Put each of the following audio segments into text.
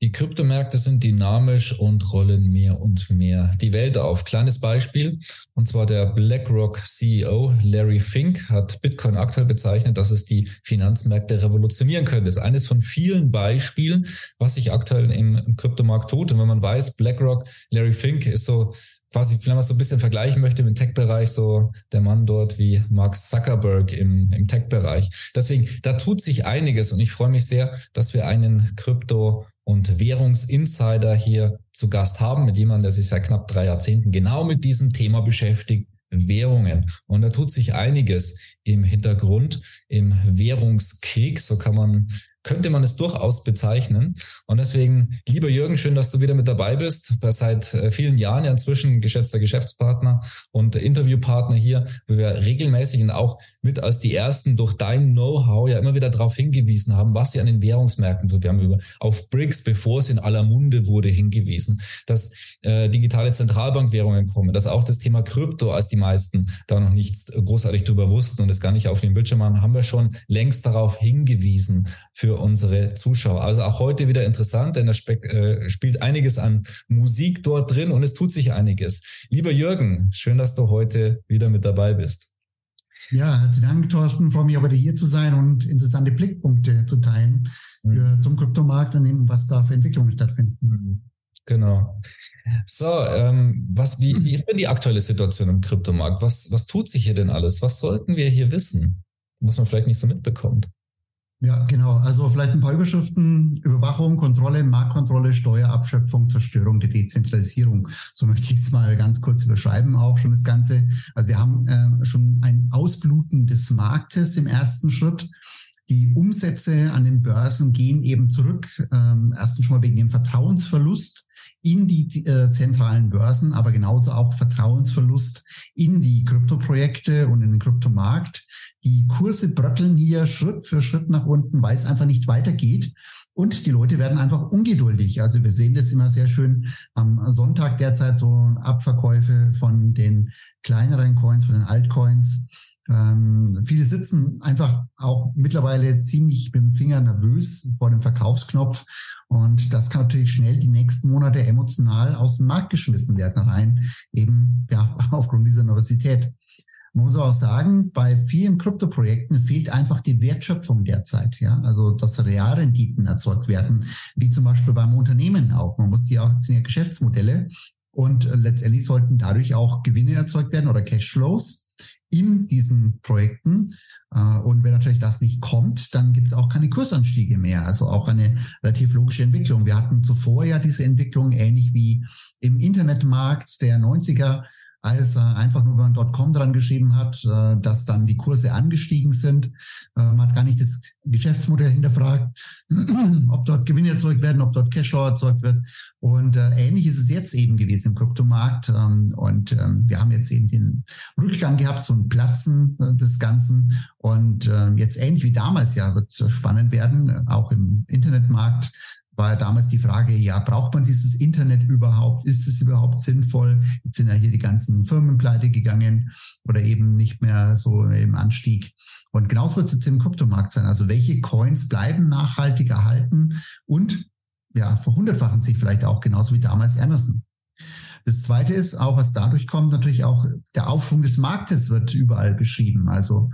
Die Kryptomärkte sind dynamisch und rollen mehr und mehr die Welt auf. Kleines Beispiel, und zwar der BlackRock CEO Larry Fink hat Bitcoin aktuell bezeichnet, dass es die Finanzmärkte revolutionieren könnte. Das ist eines von vielen Beispielen, was sich aktuell im, Kryptomarkt tut. Und wenn man weiß, BlackRock, Larry Fink ist so quasi, wenn man so ein bisschen vergleichen möchte im Tech-Bereich, so der Mann dort wie Mark Zuckerberg im, im Tech-Bereich. Deswegen, da tut sich einiges und ich freue mich sehr, dass wir einen Krypto und Währungsinsider hier zu Gast haben, mit jemandem, der sich seit knapp drei Jahrzehnten genau mit diesem Thema beschäftigt, Währungen. Und da tut sich einiges im Hintergrund, im Währungskrieg, so kann man könnte man es durchaus bezeichnen. Und deswegen, lieber Jürgen, schön, dass du wieder mit dabei bist. Seit äh, vielen Jahren ja inzwischen geschätzter Geschäftspartner und Interviewpartner hier, wo wir regelmäßig und auch mit als die ersten durch dein Know-how ja immer wieder darauf hingewiesen haben, was sie an den Währungsmärkten tut. Wir haben über auf BRICS, bevor es in aller Munde wurde, hingewiesen, dass äh, digitale Zentralbankwährungen kommen, dass auch das Thema Krypto, als die meisten da noch nichts großartig drüber wussten und es gar nicht auf dem Bildschirm haben, haben wir schon längst darauf hingewiesen für unsere Zuschauer. Also auch heute wieder interessant, denn da äh, spielt einiges an Musik dort drin und es tut sich einiges. Lieber Jürgen, schön, dass du heute wieder mit dabei bist. Ja, herzlichen Dank, Thorsten. Freue mich aber hier zu sein und interessante Blickpunkte zu teilen mhm. zum Kryptomarkt und eben, was da für Entwicklungen stattfinden. Mhm. Genau. So, ähm, was, wie, wie ist denn die aktuelle Situation im Kryptomarkt? Was, was tut sich hier denn alles? Was sollten wir hier wissen, was man vielleicht nicht so mitbekommt? Ja, genau. Also vielleicht ein paar Überschriften. Überwachung, Kontrolle, Marktkontrolle, Steuerabschöpfung, Zerstörung der Dezentralisierung. So möchte ich es mal ganz kurz überschreiben, auch schon das Ganze. Also wir haben äh, schon ein Ausbluten des Marktes im ersten Schritt. Die Umsätze an den Börsen gehen eben zurück. Ähm, erstens schon mal wegen dem Vertrauensverlust in die äh, zentralen Börsen, aber genauso auch Vertrauensverlust in die Kryptoprojekte und in den Kryptomarkt. Die Kurse bröckeln hier Schritt für Schritt nach unten, weil es einfach nicht weitergeht. Und die Leute werden einfach ungeduldig. Also wir sehen das immer sehr schön am Sonntag derzeit so Abverkäufe von den kleineren Coins, von den Altcoins. Ähm, viele sitzen einfach auch mittlerweile ziemlich mit dem Finger nervös vor dem Verkaufsknopf. Und das kann natürlich schnell die nächsten Monate emotional aus dem Markt geschmissen werden, rein eben ja aufgrund dieser Nervosität. Man muss auch sagen, bei vielen Kryptoprojekten fehlt einfach die Wertschöpfung derzeit. Ja, also dass Realrenditen erzeugt werden, wie zum Beispiel beim Unternehmen auch. Man muss die auch, sind ja Geschäftsmodelle und letztendlich sollten dadurch auch Gewinne erzeugt werden oder Cashflows in diesen Projekten. Äh, und wenn natürlich das nicht kommt, dann gibt es auch keine Kursanstiege mehr. Also auch eine relativ logische Entwicklung. Wir hatten zuvor ja diese Entwicklung ähnlich wie im Internetmarkt der 90er als er einfach nur beim .com dran geschrieben hat, äh, dass dann die Kurse angestiegen sind. Äh, man hat gar nicht das Geschäftsmodell hinterfragt, ob dort Gewinne erzeugt werden, ob dort Cashflow erzeugt wird. Und äh, ähnlich ist es jetzt eben gewesen im Kryptomarkt. Ähm, und ähm, wir haben jetzt eben den Rückgang gehabt, so ein Platzen des Ganzen. Und jetzt ähnlich wie damals ja wird es spannend werden, auch im Internetmarkt war ja damals die Frage, ja, braucht man dieses Internet überhaupt? Ist es überhaupt sinnvoll? Jetzt sind ja hier die ganzen Firmen pleite gegangen oder eben nicht mehr so im Anstieg. Und genauso wird es jetzt im Kryptomarkt sein. Also welche Coins bleiben nachhaltig erhalten und ja, verhundertfachen sich vielleicht auch genauso wie damals Amazon. Das zweite ist auch, was dadurch kommt, natürlich auch der Aufschwung des Marktes wird überall beschrieben. Also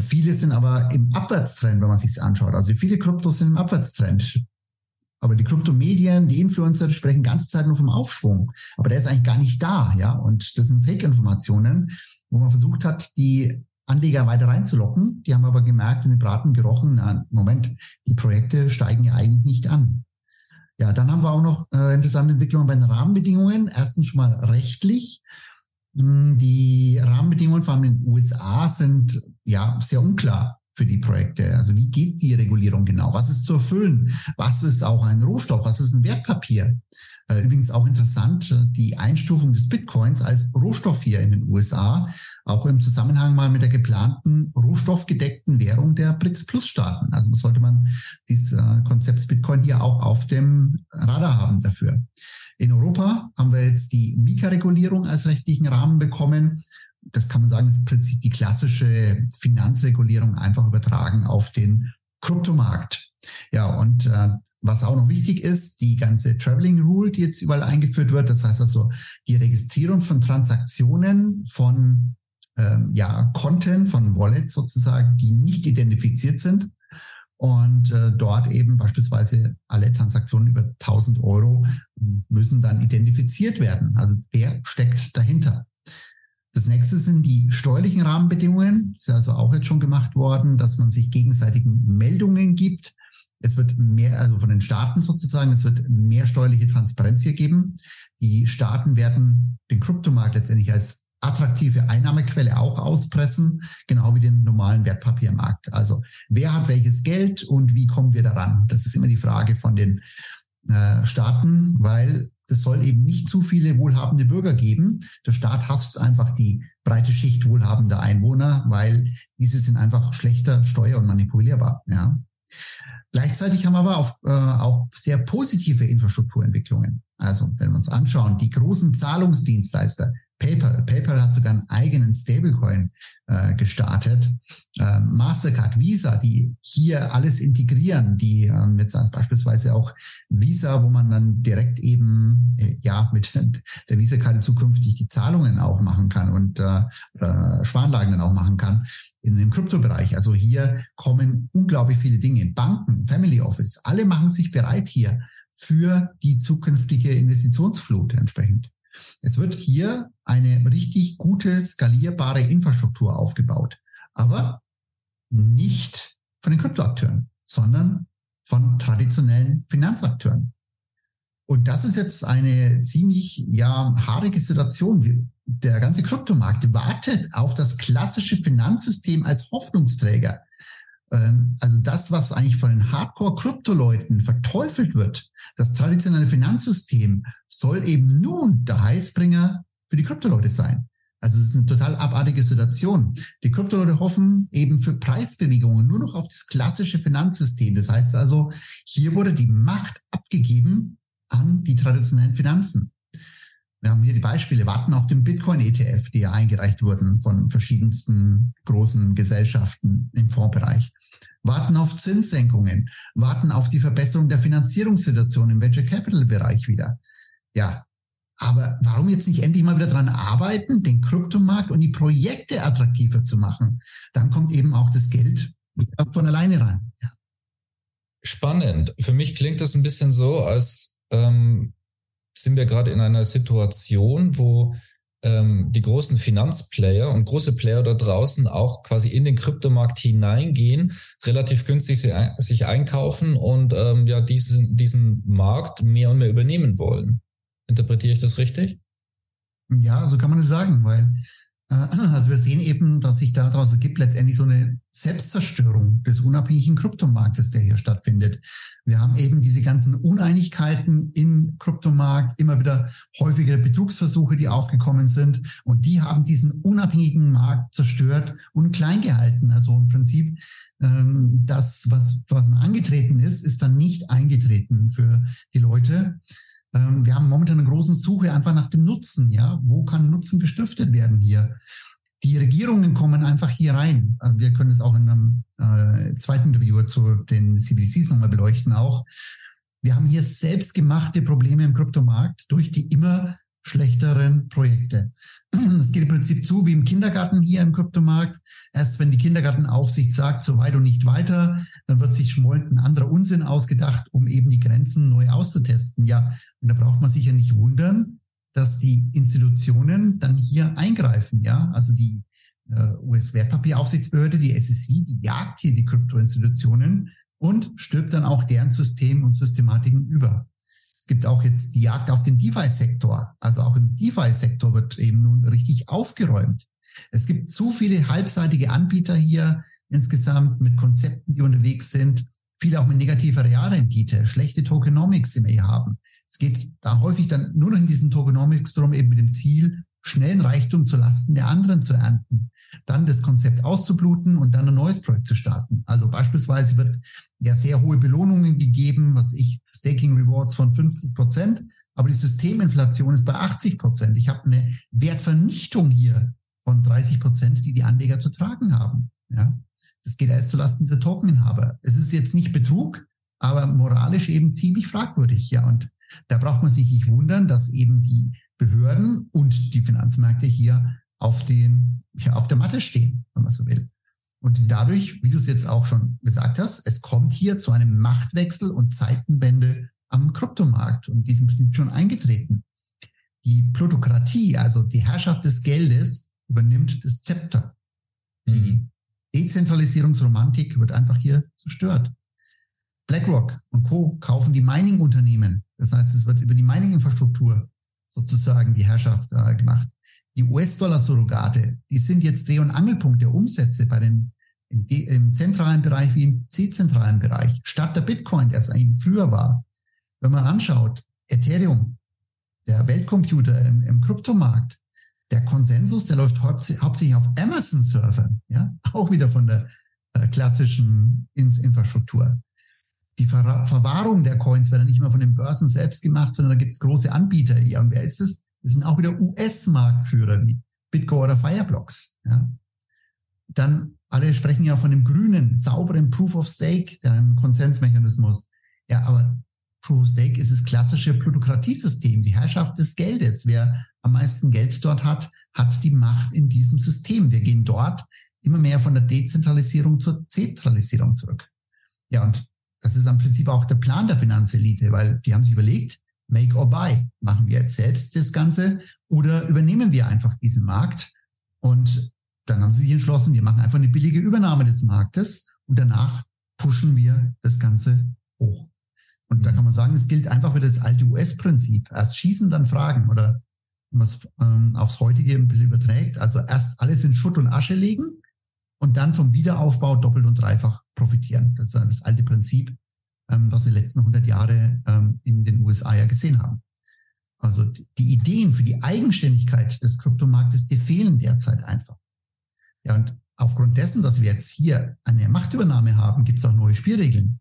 Viele sind aber im Abwärtstrend, wenn man sich anschaut. Also viele Kryptos sind im Abwärtstrend. Aber die Kryptomedien, die Influencer sprechen ganze Zeit nur vom Aufschwung. Aber der ist eigentlich gar nicht da, ja. Und das sind Fake-Informationen, wo man versucht hat, die Anleger weiter reinzulocken. Die haben aber gemerkt, in den Braten gerochen, na, Moment, die Projekte steigen ja eigentlich nicht an. Ja, dann haben wir auch noch äh, interessante Entwicklungen bei den Rahmenbedingungen. Erstens schon mal rechtlich. Hm, die Rahmenbedingungen vor allem in den USA sind ja sehr unklar für die Projekte? Also wie geht die Regulierung genau? Was ist zu erfüllen? Was ist auch ein Rohstoff? Was ist ein Wertpapier? Äh, übrigens auch interessant, die Einstufung des Bitcoins als Rohstoff hier in den USA, auch im Zusammenhang mal mit der geplanten rohstoffgedeckten Währung der BRICS-Plus-Staaten. Also sollte man dieses äh, Konzept Bitcoin hier auch auf dem Radar haben dafür. In Europa haben wir jetzt die Mika-Regulierung als rechtlichen Rahmen bekommen. Das kann man sagen, ist im Prinzip die klassische Finanzregulierung einfach übertragen auf den Kryptomarkt. Ja, und äh, was auch noch wichtig ist, die ganze Traveling Rule, die jetzt überall eingeführt wird, das heißt also die Registrierung von Transaktionen von ähm, ja, Konten, von Wallets sozusagen, die nicht identifiziert sind und äh, dort eben beispielsweise alle Transaktionen über 1000 Euro müssen dann identifiziert werden. Also wer steckt dahinter? Das nächste sind die steuerlichen Rahmenbedingungen. Das ist also auch jetzt schon gemacht worden, dass man sich gegenseitigen Meldungen gibt. Es wird mehr, also von den Staaten sozusagen, es wird mehr steuerliche Transparenz hier geben. Die Staaten werden den Kryptomarkt letztendlich als attraktive Einnahmequelle auch auspressen, genau wie den normalen Wertpapiermarkt. Also wer hat welches Geld und wie kommen wir daran? Das ist immer die Frage von den äh, Staaten, weil es soll eben nicht zu viele wohlhabende Bürger geben. Der Staat hasst einfach die breite Schicht wohlhabender Einwohner, weil diese sind einfach schlechter steuer- und manipulierbar. Ja. Gleichzeitig haben wir aber auch, äh, auch sehr positive Infrastrukturentwicklungen. Also wenn wir uns anschauen, die großen Zahlungsdienstleister, PayPal. PayPal hat sogar einen eigenen Stablecoin äh, gestartet. Äh, Mastercard, Visa, die hier alles integrieren, die äh, jetzt beispielsweise auch Visa, wo man dann direkt eben äh, ja mit der Visa-Karte zukünftig die Zahlungen auch machen kann und äh, äh, Sparanlagen dann auch machen kann in dem Kryptobereich. Also hier kommen unglaublich viele Dinge. Banken, Family Office, alle machen sich bereit hier für die zukünftige Investitionsflut entsprechend. Es wird hier eine richtig gute, skalierbare Infrastruktur aufgebaut, aber nicht von den Kryptoakteuren, sondern von traditionellen Finanzakteuren. Und das ist jetzt eine ziemlich ja haarige Situation. Der ganze Kryptomarkt wartet auf das klassische Finanzsystem als Hoffnungsträger. Ähm, also das, was eigentlich von den Hardcore-Krypto-Leuten verteufelt wird, das traditionelle Finanzsystem soll eben nun der Heißbringer für die Krypto-Leute sein. Also es ist eine total abartige Situation. Die Krypto-Leute hoffen eben für Preisbewegungen nur noch auf das klassische Finanzsystem. Das heißt also, hier wurde die Macht abgegeben an die traditionellen Finanzen. Wir haben hier die Beispiele, warten auf den Bitcoin-ETF, die ja eingereicht wurden von verschiedensten großen Gesellschaften im Fondsbereich. Warten auf Zinssenkungen, warten auf die Verbesserung der Finanzierungssituation im Venture Capital Bereich wieder. Ja, aber warum jetzt nicht endlich mal wieder dran arbeiten, den Kryptomarkt und die Projekte attraktiver zu machen? Dann kommt eben auch das Geld von alleine ran. Ja. Spannend. Für mich klingt das ein bisschen so, als ähm, sind wir gerade in einer Situation, wo ähm, die großen Finanzplayer und große Player da draußen auch quasi in den Kryptomarkt hineingehen, relativ günstig sich einkaufen und ähm, ja diesen, diesen Markt mehr und mehr übernehmen wollen. Interpretiere ich das richtig? Ja, so kann man es sagen, weil äh, also wir sehen eben, dass sich daraus ergibt letztendlich so eine Selbstzerstörung des unabhängigen Kryptomarktes, der hier stattfindet. Wir haben eben diese ganzen Uneinigkeiten im Kryptomarkt, immer wieder häufigere Betrugsversuche, die aufgekommen sind. Und die haben diesen unabhängigen Markt zerstört und klein gehalten. Also im Prinzip ähm, das, was, was angetreten ist, ist dann nicht eingetreten für die Leute. Ähm, wir haben momentan eine große Suche einfach nach dem Nutzen. Ja, wo kann Nutzen gestiftet werden hier? Die Regierungen kommen einfach hier rein. Also wir können es auch in einem äh, zweiten Interview zu den CBDCs nochmal beleuchten auch. Wir haben hier selbstgemachte Probleme im Kryptomarkt durch die immer schlechteren Projekte. Das geht im Prinzip zu wie im Kindergarten hier im Kryptomarkt. Erst wenn die Kindergartenaufsicht sagt, so weit und nicht weiter, dann wird sich schmollend ein anderer Unsinn ausgedacht, um eben die Grenzen neu auszutesten. Ja, und da braucht man sich ja nicht wundern, dass die Institutionen dann hier eingreifen. Ja, also die äh, US-Wertpapieraufsichtsbehörde, die SEC, die jagt hier die Kryptoinstitutionen und stirbt dann auch deren System und Systematiken über. Es gibt auch jetzt die Jagd auf den DeFi-Sektor. Also auch im DeFi-Sektor wird eben nun richtig aufgeräumt. Es gibt zu viele halbseitige Anbieter hier insgesamt mit Konzepten, die unterwegs sind. Viele auch mit negativer Realrendite, schlechte Tokenomics, wir hier haben. Es geht da häufig dann nur noch in diesen Tokenomics drum, eben mit dem Ziel, schnellen Reichtum zu Lasten der anderen zu ernten, dann das Konzept auszubluten und dann ein neues Projekt zu starten. Also beispielsweise wird ja sehr hohe Belohnungen gegeben, was ich Staking Rewards von 50 Prozent, aber die Systeminflation ist bei 80 Prozent. Ich habe eine Wertvernichtung hier von 30 Prozent, die die Anleger zu tragen haben. Ja, das geht erst zulasten dieser Tokeninhaber. Es ist jetzt nicht Betrug, aber moralisch eben ziemlich fragwürdig. Ja, und da braucht man sich nicht wundern, dass eben die Behörden und die Finanzmärkte hier auf den, ja, auf der Matte stehen, wenn man so will. Und dadurch, wie du es jetzt auch schon gesagt hast, es kommt hier zu einem Machtwechsel und Zeitenwende am Kryptomarkt und diesem sind schon eingetreten. Die Plutokratie, also die Herrschaft des Geldes, übernimmt das Zepter. Mhm. Die Dezentralisierungsromantik wird einfach hier zerstört. BlackRock und Co. kaufen die Mining-Unternehmen. Das heißt, es wird über die Mining-Infrastruktur sozusagen die Herrschaft äh, gemacht. Die US-Dollar-Surrogate, die sind jetzt Dreh- und Angelpunkt der Umsätze bei den im, im zentralen Bereich wie im dezentralen Bereich, statt der Bitcoin, der es eigentlich früher war. Wenn man anschaut, Ethereum, der Weltcomputer im, im Kryptomarkt, der Konsensus, der läuft hauptsächlich auf Amazon-Servern, ja, auch wieder von der äh, klassischen In Infrastruktur. Die Ver Verwahrung der Coins wird dann nicht mehr von den Börsen selbst gemacht, sondern da gibt es große Anbieter. Ja, und wer ist es? Das sind auch wieder US-Marktführer wie Bitcoin oder Fireblocks. Ja. Dann alle sprechen ja von dem grünen, sauberen Proof of Stake, dem Konsensmechanismus. Ja, aber Proof of Stake ist das klassische Plutokratiesystem, die Herrschaft des Geldes. Wer am meisten Geld dort hat, hat die Macht in diesem System. Wir gehen dort immer mehr von der Dezentralisierung zur Zentralisierung zurück. Ja, und das ist am Prinzip auch der Plan der Finanzelite, weil die haben sich überlegt, make or buy. Machen wir jetzt selbst das Ganze oder übernehmen wir einfach diesen Markt? Und dann haben sie sich entschlossen, wir machen einfach eine billige Übernahme des Marktes und danach pushen wir das Ganze hoch. Und da kann man sagen, es gilt einfach wieder das alte US-Prinzip. Erst schießen, dann fragen oder wenn man es ähm, aufs heutige ein bisschen überträgt. Also erst alles in Schutt und Asche legen und dann vom Wiederaufbau doppelt und dreifach profitieren. Das ist das alte Prinzip, ähm, was wir die letzten 100 Jahre ähm, in den USA ja gesehen haben. Also die Ideen für die Eigenständigkeit des Kryptomarktes, die fehlen derzeit einfach. Ja, und aufgrund dessen, dass wir jetzt hier eine Machtübernahme haben, gibt es auch neue Spielregeln.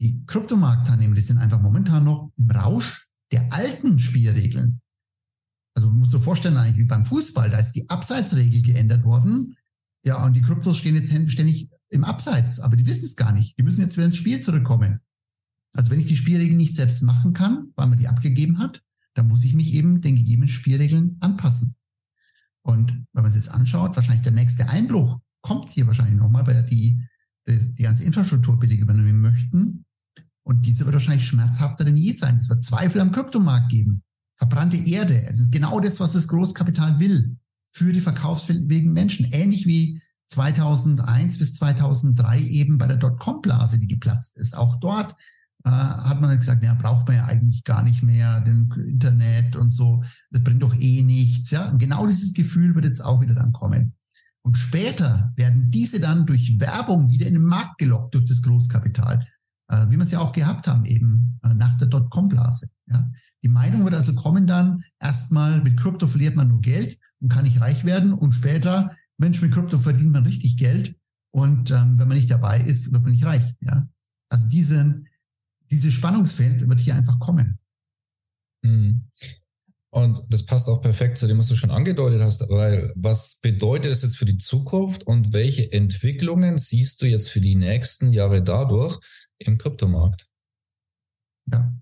Die Kryptomarktteilnehmer, die sind einfach momentan noch im Rausch der alten Spielregeln. Also man muss sich vorstellen, eigentlich wie beim Fußball, da ist die Abseitsregel geändert worden. Ja, und die Kryptos stehen jetzt ständig im Abseits, aber die wissen es gar nicht. Die müssen jetzt wieder ins Spiel zurückkommen. Also wenn ich die Spielregeln nicht selbst machen kann, weil man die abgegeben hat, dann muss ich mich eben den gegebenen Spielregeln anpassen. Und wenn man es jetzt anschaut, wahrscheinlich der nächste Einbruch kommt hier wahrscheinlich nochmal, weil die, die, die ganze Infrastruktur billig übernehmen möchten. Und diese wird wahrscheinlich schmerzhafter denn je sein. Es wird Zweifel am Kryptomarkt geben. Verbrannte Erde. Es ist genau das, was das Großkapital will für die verkaufsfähigen Menschen. Ähnlich wie 2001 bis 2003 eben bei der Dotcom-Blase, die geplatzt ist. Auch dort äh, hat man gesagt, ja, braucht man ja eigentlich gar nicht mehr, den Internet und so. Das bringt doch eh nichts. Ja, und genau dieses Gefühl wird jetzt auch wieder dann kommen. Und später werden diese dann durch Werbung wieder in den Markt gelockt durch das Großkapital, wie wir es ja auch gehabt haben eben äh, nach der Dotcom-Blase. Ja. Die Meinung wird also kommen dann erstmal mit Krypto verliert man nur Geld und kann nicht reich werden. Und später, Mensch, mit Krypto verdient man richtig Geld. Und ähm, wenn man nicht dabei ist, wird man nicht reich. Ja? Also diese, diese Spannungsfeld wird hier einfach kommen. Mhm. Und das passt auch perfekt zu dem, was du schon angedeutet hast, weil was bedeutet es jetzt für die Zukunft und welche Entwicklungen siehst du jetzt für die nächsten Jahre dadurch im Kryptomarkt? Ja,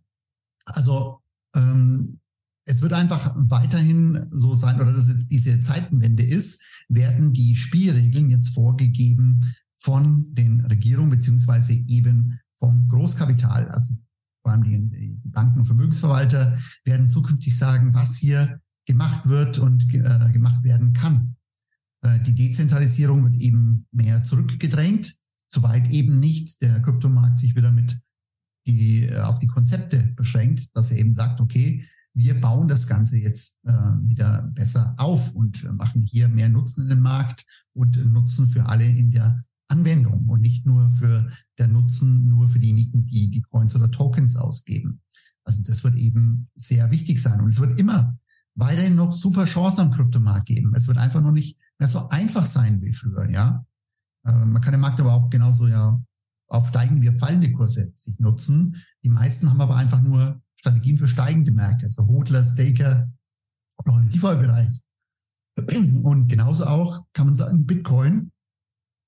also ähm, es wird einfach weiterhin so sein, oder dass jetzt diese Zeitenwende ist, werden die Spielregeln jetzt vorgegeben von den Regierungen beziehungsweise eben vom Großkapital. Also vor allem die, Banken und Vermögensverwalter werden zukünftig sagen, was hier gemacht wird und äh, gemacht werden kann. Äh, die Dezentralisierung wird eben mehr zurückgedrängt, soweit eben nicht der Kryptomarkt sich wieder mit die, auf die Konzepte beschränkt, dass er eben sagt, okay, wir bauen das Ganze jetzt äh, wieder besser auf und machen hier mehr Nutzen in den Markt und Nutzen für alle in der Anwendung und nicht nur für der Nutzen nur für diejenigen, die die Coins oder Tokens ausgeben. Also das wird eben sehr wichtig sein. Und es wird immer weiterhin noch super Chancen am Kryptomarkt geben. Es wird einfach noch nicht mehr so einfach sein wie früher, ja. Äh, man kann den Markt aber auch genauso ja auf steigende wie fallende Kurse sich nutzen. Die meisten haben aber einfach nur Strategien für steigende Märkte, also Hodler, Staker, noch im DeFi-Bereich. Und genauso auch kann man sagen, Bitcoin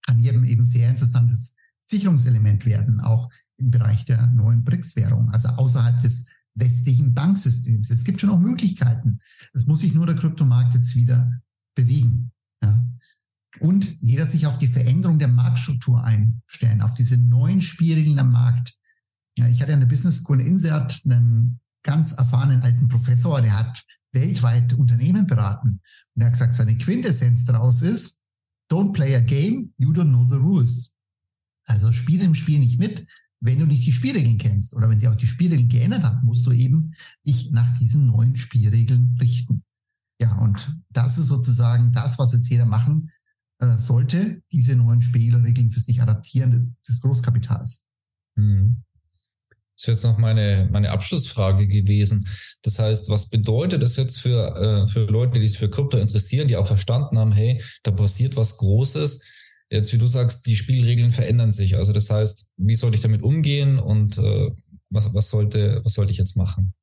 kann hier eben sehr interessantes Sicherungselement werden, auch im Bereich der neuen BRICS-Währung, also außerhalb des westlichen Banksystems. Es gibt schon auch Möglichkeiten. Es muss sich nur der Kryptomarkt jetzt wieder bewegen. Und jeder sich auf die Veränderung der Marktstruktur einstellen, auf diese neuen Spielregeln am Markt. Ja, ich hatte an der Business School in Insert einen ganz erfahrenen alten Professor, der hat weltweit Unternehmen beraten. Und er hat gesagt, seine Quintessenz daraus ist, don't play a game, you don't know the rules. Also spiel im Spiel nicht mit, wenn du nicht die Spielregeln kennst oder wenn sich auch die Spielregeln geändert haben, musst du eben dich nach diesen neuen Spielregeln richten. Ja, und das ist sozusagen das, was jetzt jeder machen äh, sollte, diese neuen Spielregeln für sich adaptieren des Großkapitals. Mhm. Das ist jetzt noch meine, meine Abschlussfrage gewesen. Das heißt, was bedeutet das jetzt für, äh, für Leute, die sich für Krypto interessieren, die auch verstanden haben, hey, da passiert was Großes. Jetzt, wie du sagst, die Spielregeln verändern sich. Also das heißt, wie soll ich damit umgehen und äh, was, was, sollte, was sollte ich jetzt machen?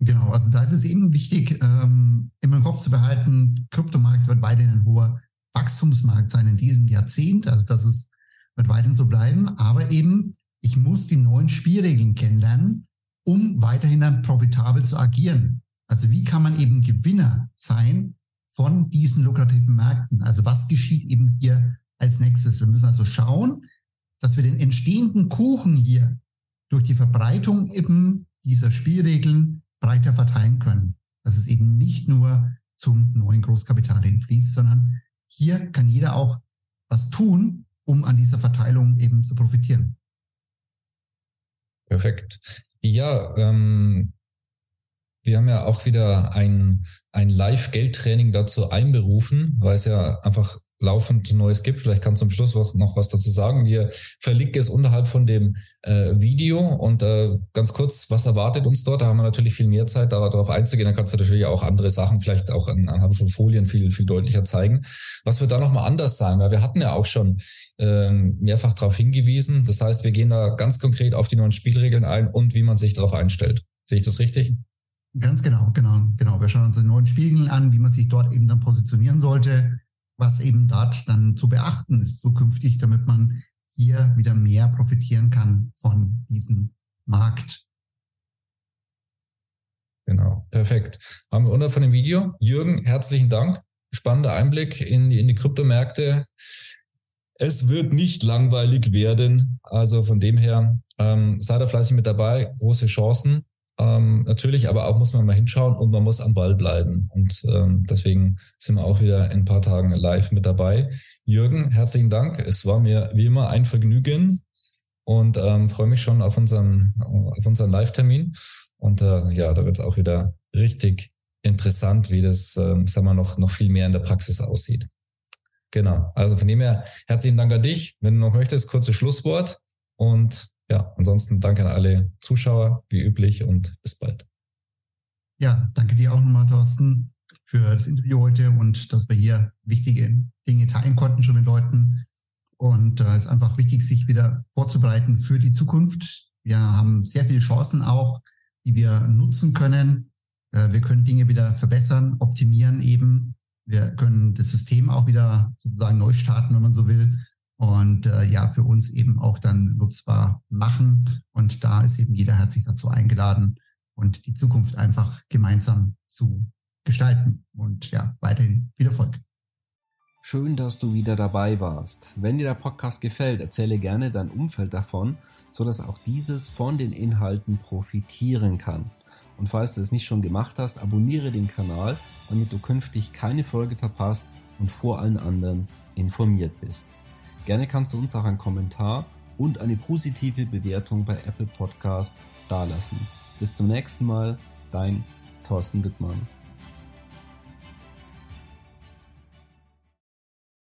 Genau, also da ist es eben wichtig, ähm, immer im Kopf zu behalten, Kryptomarkt wird weiterhin ein hoher Wachstumsmarkt sein in diesem Jahrzehnt. Also das ist, wird weiterhin so bleiben. Aber eben, ich muss die neuen Spielregeln kennenlernen, um weiterhin dann profitabel zu agieren. Also wie kann man eben Gewinner sein von diesen lukrativen Märkten? Also was geschieht eben hier als nächstes? Wir müssen also schauen, dass wir den entstehenden Kuchen hier durch die Verbreitung eben dieser Spielregeln breiter verteilen können. Dass es eben nicht nur zum neuen Großkapital hinfließt, sondern hier kann jeder auch was tun, um an dieser Verteilung eben zu profitieren. Perfekt. Ja, ähm, wir haben ja auch wieder ein, ein Live-Geldtraining dazu einberufen, weil es ja einfach laufend Neues gibt. Vielleicht kannst du am Schluss noch was dazu sagen. Wir verlinken es unterhalb von dem äh, Video und äh, ganz kurz, was erwartet uns dort? Da haben wir natürlich viel mehr Zeit, darauf einzugehen. Dann kannst du natürlich auch andere Sachen vielleicht auch an, anhand von Folien viel, viel deutlicher zeigen. Was wird da nochmal anders sein? Weil wir hatten ja auch schon äh, mehrfach darauf hingewiesen. Das heißt, wir gehen da ganz konkret auf die neuen Spielregeln ein und wie man sich darauf einstellt. Sehe ich das richtig? Ganz genau, genau, genau. Wir schauen uns die neuen Spielregeln an, wie man sich dort eben dann positionieren sollte was eben dort dann zu beachten ist zukünftig, damit man hier wieder mehr profitieren kann von diesem Markt. Genau, perfekt. Haben wir unter von dem Video. Jürgen, herzlichen Dank. Spannender Einblick in die, in die Kryptomärkte. Es wird nicht langweilig werden. Also von dem her, ähm, seid da fleißig mit dabei. Große Chancen. Ähm, natürlich, aber auch muss man mal hinschauen und man muss am Ball bleiben. Und ähm, deswegen sind wir auch wieder in ein paar Tagen live mit dabei. Jürgen, herzlichen Dank. Es war mir wie immer ein Vergnügen und ähm, freue mich schon auf unseren, auf unseren Live-Termin. Und äh, ja, da wird es auch wieder richtig interessant, wie das, äh, sagen wir, noch, noch viel mehr in der Praxis aussieht. Genau. Also von dem her, herzlichen Dank an dich. Wenn du noch möchtest, kurzes Schlusswort und ja, ansonsten danke an alle Zuschauer, wie üblich, und bis bald. Ja, danke dir auch nochmal, Thorsten, für das Interview heute und dass wir hier wichtige Dinge teilen konnten schon mit Leuten. Und äh, es ist einfach wichtig, sich wieder vorzubereiten für die Zukunft. Wir haben sehr viele Chancen auch, die wir nutzen können. Äh, wir können Dinge wieder verbessern, optimieren eben. Wir können das System auch wieder sozusagen neu starten, wenn man so will und äh, ja, für uns eben auch dann nutzbar machen. Und da ist eben jeder herzlich dazu eingeladen und die Zukunft einfach gemeinsam zu gestalten. Und ja, weiterhin viel Erfolg. Schön, dass du wieder dabei warst. Wenn dir der Podcast gefällt, erzähle gerne dein Umfeld davon, so dass auch dieses von den Inhalten profitieren kann. Und falls du es nicht schon gemacht hast, abonniere den Kanal, damit du künftig keine Folge verpasst und vor allen anderen informiert bist. Gerne kannst du uns auch einen Kommentar und eine positive Bewertung bei Apple Podcast dalassen. Bis zum nächsten Mal, dein Thorsten Wittmann.